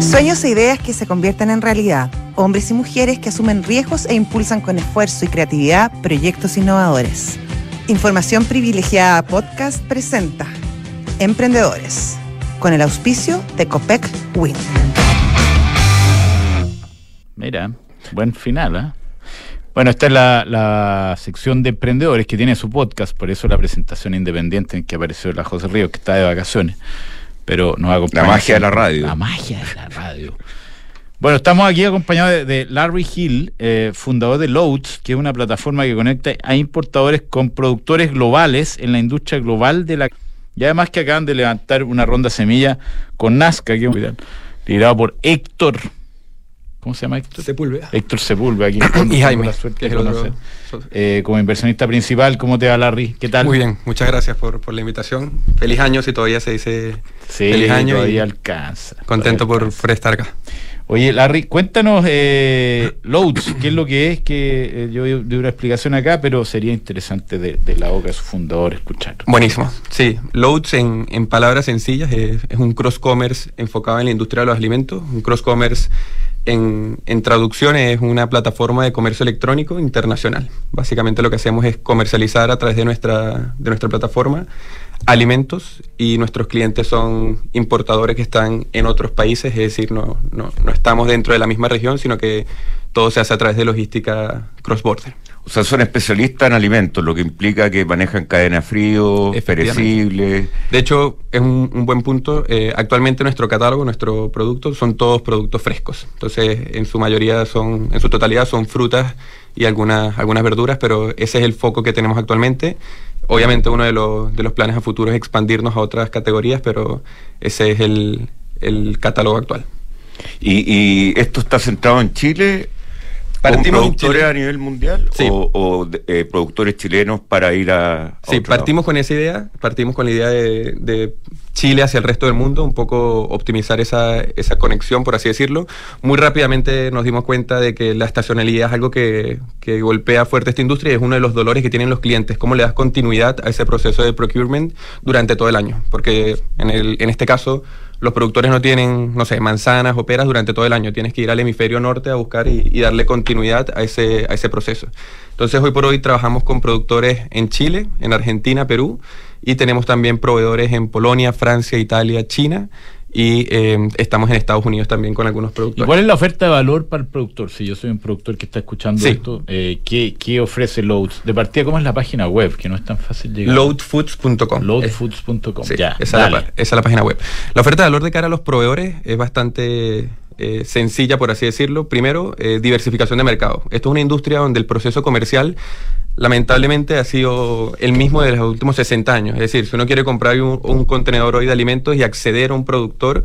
Sueños e ideas que se convierten en realidad. Hombres y mujeres que asumen riesgos e impulsan con esfuerzo y creatividad proyectos innovadores. Información privilegiada Podcast presenta Emprendedores con el auspicio de Copec Win. Mira, buen final, ¿eh? Bueno, esta es la, la, sección de emprendedores que tiene su podcast, por eso la presentación independiente en que apareció la José Ríos, que está de vacaciones. Pero nos acompaña. La magia de la radio. La magia de la radio. Bueno, estamos aquí acompañados de, Larry Hill, eh, fundador de Loads, que es una plataforma que conecta a importadores con productores globales en la industria global de la. Y además que acaban de levantar una ronda semilla con Nazca, que es liderado por Héctor ¿Cómo se llama Héctor? Sepúlveda. Héctor Sepúlveda, aquí y Jaime. La suerte de eh, como inversionista principal, ¿cómo te va, Larry? ¿Qué tal? Muy bien, muchas gracias por, por la invitación. Feliz año, si todavía se dice sí, feliz año. Todavía alcanza. Contento Por, por, estar acá. Oye, Larry, cuéntanos eh, Loads, qué es lo que es, que eh, yo di una explicación acá, pero sería interesante de, la boca de su fundador escuchar. Buenísimo, sí. Loads, en, en palabras sencillas, es, es un cross-commerce enfocado en la industria de los alimentos, un cross-commerce en, en, traducción es una plataforma de comercio electrónico internacional. Básicamente lo que hacemos es comercializar a través de nuestra, de nuestra plataforma alimentos y nuestros clientes son importadores que están en otros países, es decir, no, no, no estamos dentro de la misma región, sino que todo se hace a través de logística cross-border. O sea, son especialistas en alimentos, lo que implica que manejan cadena frío, perecibles. De hecho, es un, buen punto. Eh, actualmente nuestro catálogo, nuestro producto, son todos productos frescos. Entonces, en su mayoría son, en su totalidad son frutas y algunas, algunas verduras, pero ese es el foco que tenemos actualmente. Obviamente uno de los, de los planes a futuro es expandirnos a otras categorías, pero ese es el, el catálogo actual. ¿Y, ¿Y, esto está centrado en Chile Partimos productores a nivel mundial o, eh, productores chilenos para ir a... sí, partimos con esa idea, partimos con la idea de, Chile hacia el resto del mundo, un poco optimizar esa, esa conexión, por así decirlo. Muy rápidamente nos dimos cuenta de que la estacionalidad es algo que, que golpea fuerte esta industria y es uno de los dolores que tienen los clientes. ¿Cómo le das continuidad a ese proceso de procurement durante todo el año? Porque en, el, en este caso los productores no tienen, no sé, manzanas o peras durante todo el año. Tienes que ir al hemisferio norte a buscar y, darle continuidad a ese, a ese proceso. Entonces, hoy por hoy trabajamos con productores en Chile, en Argentina, Perú, y tenemos también proveedores en Polonia, Francia, Italia, China y eh, estamos en Estados Unidos también con algunos productores. ¿Y cuál es la oferta de valor para el productor? Si yo soy un productor que está escuchando esto, eh, ¿qué, ofrece Loads? De partida, ¿cómo es la página web? Que no es tan fácil llegar. Loadfoods.com. Loadfoods.com. ya, esa, es la, esa es la página web. La oferta de valor de cara a los proveedores es bastante eh, sencilla, por así decirlo. Primero, diversificación de mercado. Esto es una industria donde el proceso comercial lamentablemente ha sido el mismo de los últimos 60 años. Es decir, si uno quiere comprar un, contenedor hoy de alimentos y acceder a un productor,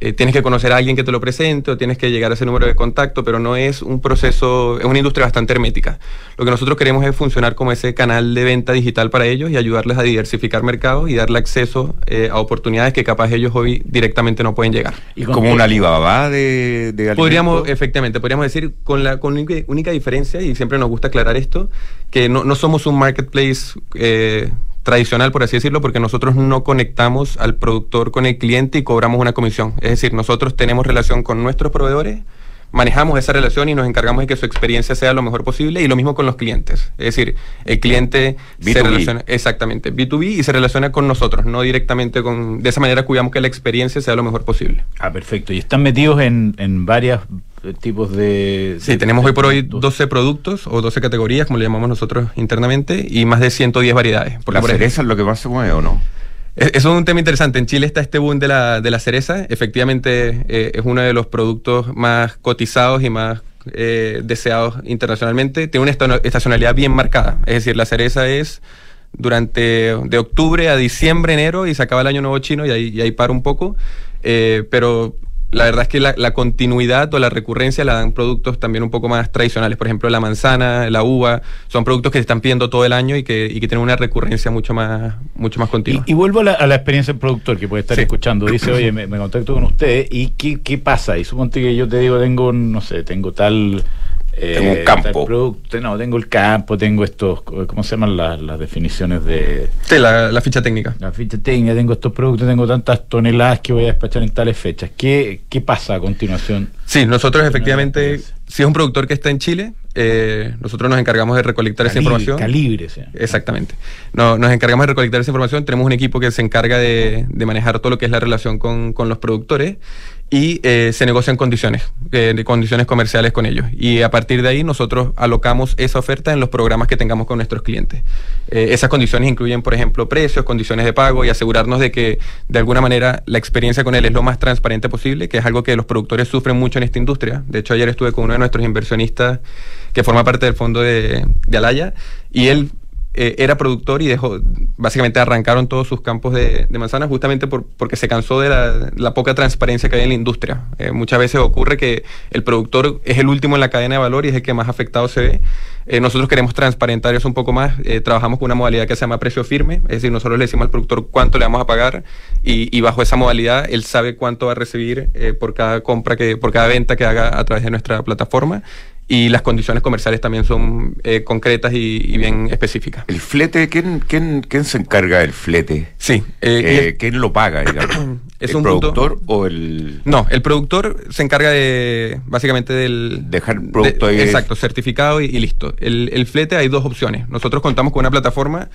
eh, tienes que conocer a alguien que te lo presente o tienes que llegar a ese número de contacto, pero no es un proceso, es una industria bastante hermética. Lo que nosotros queremos es funcionar como ese canal de venta digital para ellos y ayudarles a diversificar mercados y darle acceso eh, a oportunidades que capaz ellos hoy directamente no pueden llegar. ¿Y como una Alibaba de, de Podríamos, efectivamente, podríamos decir con la con única, única diferencia, y siempre nos gusta aclarar esto, que no, somos un marketplace eh, tradicional, por así decirlo, porque nosotros no conectamos al productor con el cliente y cobramos una comisión. Es decir, nosotros tenemos relación con nuestros proveedores, manejamos esa relación y nos encargamos de que su experiencia sea lo mejor posible y lo mismo con los clientes. Es decir, el cliente se relaciona exactamente B2B y se relaciona con nosotros, no directamente con de esa manera cuidamos que la experiencia sea lo mejor posible. Ah, perfecto. Y están metidos en, en varias eh, tipos de... Sí, tenemos hoy por hoy 12 productos o 12 categorías, como le llamamos nosotros internamente, y más de 110 variedades. ¿La cereza es lo que más se mueve o no? Eso es un tema interesante. En Chile está este boom de la, de la cereza. Efectivamente, eh, es uno de los productos más cotizados y más eh, deseados internacionalmente. Tiene una estacionalidad bien marcada. Es decir, la cereza es durante de octubre a diciembre, enero y se acaba el año nuevo chino y ahí, y ahí para un poco. pero la verdad es que la, continuidad o la recurrencia la dan productos también un poco más tradicionales. Por ejemplo, la manzana, la uva, son productos que se están pidiendo todo el año y que, y que tienen una recurrencia mucho más, mucho más continua. Y, vuelvo a la, experiencia del productor que puede estar escuchando. Dice, oye, me, contacto con usted y ¿qué, qué pasa? Y suponte que yo te digo, tengo, no sé, tengo tal Eh, tengo un campo. Producto, no, tengo el campo, tengo estos, ¿cómo se llaman las, definiciones de...? Sí, la, ficha técnica. La ficha técnica, tengo estos productos, tengo tantas toneladas que voy a despachar en tales fechas. ¿Qué, qué pasa a continuación? Sí, nosotros efectivamente, si es un productor que está en Chile, eh, nosotros nos encargamos de recolectar esa información. Calibre, sí. Exactamente. No, nos encargamos de recolectar esa información. Tenemos un equipo que se encarga de, de manejar todo lo que es la relación con, con los productores y eh, se negocian condiciones, eh, condiciones comerciales con ellos. Y a partir de ahí nosotros alocamos esa oferta en los programas que tengamos con nuestros clientes. Eh, esas condiciones incluyen, por ejemplo, precios, condiciones de pago y asegurarnos de que de alguna manera la experiencia con él es lo más transparente posible, que es algo que los productores sufren mucho en esta industria. De hecho, ayer estuve con uno de nuestros inversionistas que forma parte del fondo de, de Alaya y él eh, era productor y dejó, básicamente arrancaron todos sus campos de, manzanas justamente porque se cansó de la, poca transparencia que hay en la industria. Eh, muchas veces ocurre que el productor es el último en la cadena de valor y es el que más afectado se ve. Eh, nosotros queremos transparentar eso un poco más. trabajamos con una modalidad que se llama precio firme, es decir, nosotros le decimos al productor cuánto le vamos a pagar y, y bajo esa modalidad él sabe cuánto va a recibir por cada compra, que, por cada venta que haga a través de nuestra plataforma y las condiciones comerciales también son eh, concretas y, bien específicas. ¿El flete? ¿quién, quién, quién se encarga del flete? Sí. Eh, eh, ¿Quién lo paga, digamos? ¿Es ¿El un productor o el...? No, el productor se encarga de, básicamente del... Dejar el producto ahí. Exacto, certificado y, listo. El, el flete hay dos opciones. Nosotros contamos con una plataforma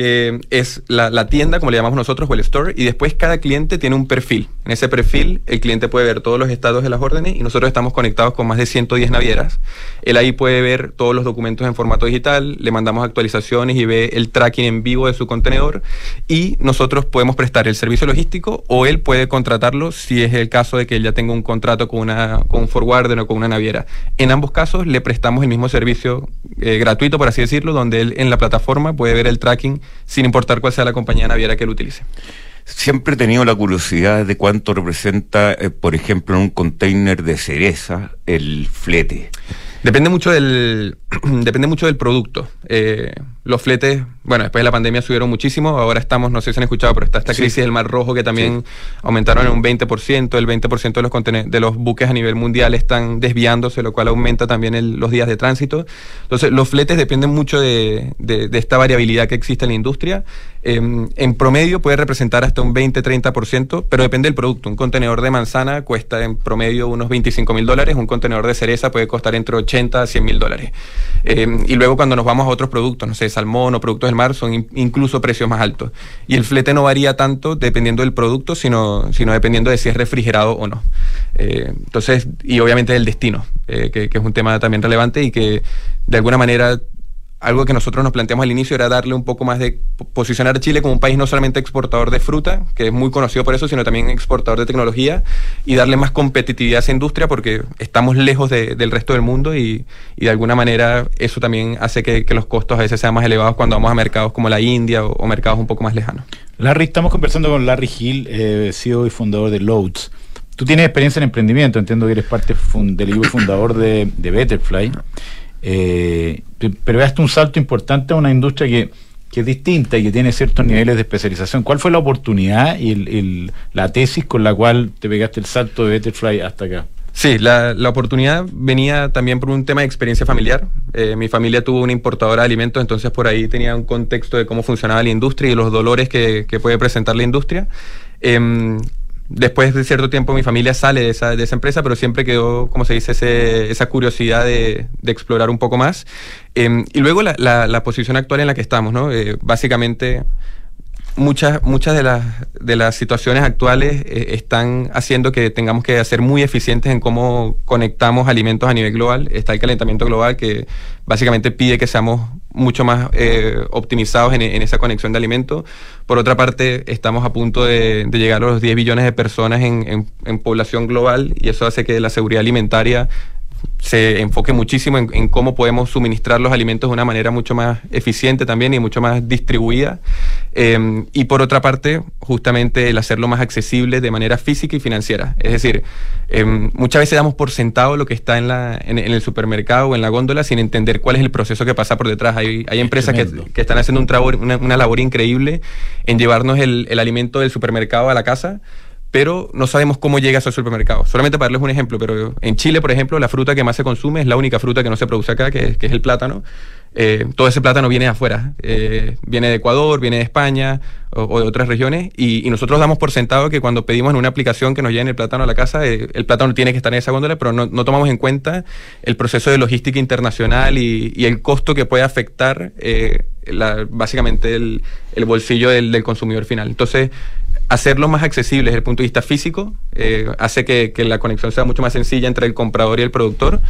que es la, tienda, como le llamamos nosotros, o el store, y después cada cliente tiene un perfil. En ese perfil el cliente puede ver todos los estados de las órdenes y nosotros estamos conectados con más de 110 navieras. Él ahí puede ver todos los documentos en formato digital, le mandamos actualizaciones y ve el tracking en vivo de su contenedor y nosotros podemos prestar el servicio logístico o él puede contratarlo si es el caso de que él ya tenga un contrato con, una, con un forwarder o con una naviera. En ambos casos le prestamos el mismo servicio eh, gratuito, por así decirlo, donde él en la plataforma puede ver el tracking sin importar cuál sea la compañía naviera que él utilice. Siempre he tenido la curiosidad de cuánto representa, eh, por ejemplo, en un container de cereza el flete. Depende mucho del, depende mucho del producto. Eh, los fletes, bueno, después de la pandemia subieron muchísimo, ahora estamos, no sé si han escuchado, pero está esta crisis del Mar Rojo que también aumentaron en un 20%, el 20% de los, de los buques a nivel mundial están desviándose, lo cual aumenta también los días de tránsito. Entonces, los fletes dependen mucho de, de, esta variabilidad que existe en la industria. Em, en promedio puede representar hasta un 20-30%, pero depende del producto. Un contenedor de manzana cuesta en promedio unos 25 mil dólares, un contenedor de cereza puede costar entre 80 a 100 mil dólares. Em, y luego cuando nos vamos a otros productos, no sé, salmón o productos del son incluso precios más altos. Y el flete no varía tanto dependiendo del producto, sino, sino dependiendo de si es refrigerado o no. Eh, entonces, y obviamente del destino, eh, que es un tema también relevante y que de alguna manera algo que nosotros nos planteamos al inicio era darle un poco más de posicionar a Chile como un país no solamente exportador de fruta, que es muy conocido por eso, sino también exportador de tecnología y darle más competitividad a esa industria porque estamos lejos del resto del mundo y, de alguna manera eso también hace que, los costos a veces sean más elevados cuando vamos a mercados como la India o, mercados un poco más lejanos. Larry, estamos conversando con Larry Hill, eh, CEO y fundador de Loads. Tú tienes experiencia en emprendimiento, entiendo que eres parte del fundador de Betterfly. Eh, pero hasta un salto importante a una industria que, es distinta y que tiene ciertos niveles de especialización. ¿Cuál fue la oportunidad y la tesis con la cual te pegaste el salto de Betterfly hasta acá? Sí, la, oportunidad venía también por un tema de experiencia familiar. Eh, mi familia tuvo una importadora de alimentos, entonces por ahí tenía un contexto de cómo funcionaba la industria y los dolores que, puede presentar la industria. Em, después de cierto tiempo mi familia sale de esa, de esa empresa, pero siempre quedó, como se dice, esa curiosidad de, explorar un poco más. Em, y luego la, la, posición actual en la que estamos, ¿no? Eh, básicamente muchas, muchas de, las, de las situaciones actuales eh, están haciendo que tengamos que ser muy eficientes en cómo conectamos alimentos a nivel global. Está el calentamiento global que básicamente pide que seamos mucho más eh, optimizados en, esa conexión de alimentos. Por otra parte, estamos a punto de, llegar a los 10 billones de personas en, en población global y eso hace que la seguridad alimentaria se enfoque muchísimo en, cómo podemos suministrar los alimentos de una manera mucho más eficiente también y mucho más distribuida. Em, y por otra parte, justamente el hacerlo más accesible de manera física y financiera. Es decir, em, muchas veces damos por sentado lo que está en, la, en, el supermercado o en la góndola sin entender cuál es el proceso que pasa por detrás. Hay, hay empresas que, que, están haciendo un una, una, labor increíble en llevarnos el, el alimento del supermercado a la casa pero no sabemos cómo llega a al supermercado. Solamente para darles un ejemplo, pero en Chile, por ejemplo, la fruta que más se consume es la única fruta que no se produce acá, que, es el plátano. Eh, todo ese plátano viene de afuera, eh, viene de Ecuador, viene de España o, de otras regiones, y, nosotros damos por sentado que cuando pedimos en una aplicación que nos lleven el plátano a la casa, eh, el plátano tiene que estar en esa góndola, pero no, tomamos en cuenta el proceso de logística internacional y, el costo que puede afectar básicamente el, bolsillo del consumidor final. Entonces, hacerlo más accesible desde el punto de vista físico eh, hace que, la conexión sea mucho más sencilla entre el comprador y el productor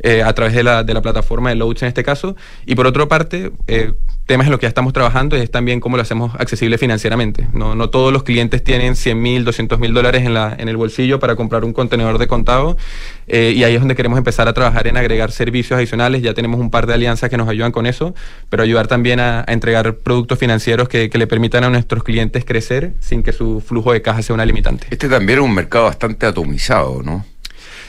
eh, a través de la, de la, plataforma de Loads en este caso. Y por otra parte, eh, temas en los que ya estamos trabajando es también cómo lo hacemos accesible financieramente. No, no todos los clientes tienen 100 mil, 200 mil dólares en, la, en el bolsillo para comprar un contenedor de contado eh, y ahí es donde queremos empezar a trabajar en agregar servicios adicionales. Ya tenemos un par de alianzas que nos ayudan con eso, pero ayudar también a, entregar productos financieros que, que, le permitan a nuestros clientes crecer sin que su flujo de caja sea una limitante. Este también es un mercado bastante atomizado, ¿no?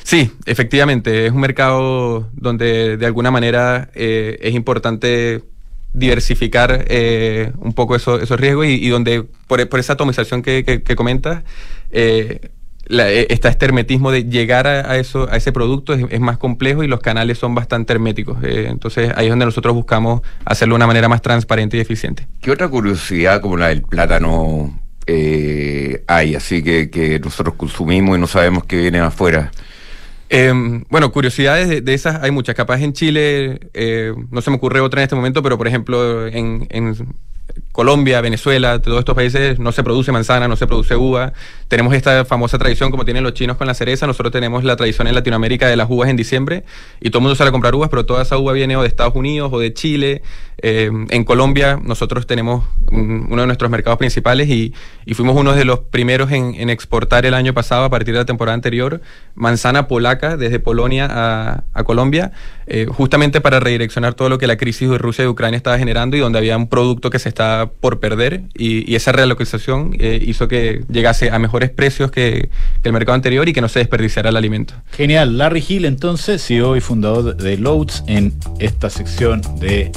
Sí, efectivamente, es un mercado donde de alguna manera eh, es importante diversificar eh, un poco esos riesgos y, donde por, esa atomización que, que, comentas, eh, eh, está este hermetismo de llegar a, eso, a ese producto es, más complejo y los canales son bastante herméticos. entonces ahí es donde nosotros buscamos hacerlo de una manera más transparente y eficiente. ¿Qué otra curiosidad como la del plátano hay? Así que, que nosotros consumimos y no sabemos qué viene afuera. Em, bueno, curiosidades de, esas hay muchas. Capaz en Chile, eh, no se me ocurre otra en este momento, pero por ejemplo en, Colombia, Venezuela, todos estos países no se produce manzana, no se produce uva. Tenemos esta famosa tradición como tienen los chinos con la cereza. Nosotros tenemos la tradición en Latinoamérica de las uvas en diciembre y todo el mundo sale a comprar uvas, pero toda esa uva viene o de Estados Unidos o de Chile. Eh, en Colombia nosotros tenemos uno de nuestros mercados principales y, fuimos uno de los primeros en, exportar el año pasado, a partir de la temporada anterior, manzana polaca desde Polonia a, Colombia, eh, justamente para redireccionar todo lo que la crisis de Rusia y Ucrania estaba generando y donde había un producto que se estaba por perder y, esa relocalización eh, hizo que llegase a mejores precios que, el mercado anterior y que no se desperdiciara el alimento. Genial. Larry Hill entonces, CEO y fundador de Loads en esta sección de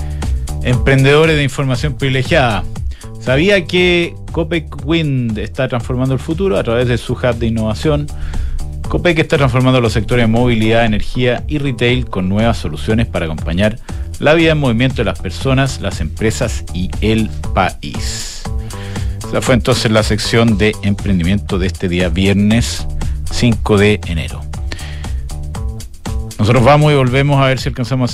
Emprendedores de información privilegiada. ¿Sabía que Copec Wind está transformando el futuro a través de su hub de innovación? Copec está transformando los sectores de movilidad, energía y retail con nuevas soluciones para acompañar la vida en movimiento de las personas, las empresas y el país. Esa fue entonces la sección de emprendimiento de este día viernes 5 de enero. Nosotros vamos y volvemos a ver si alcanzamos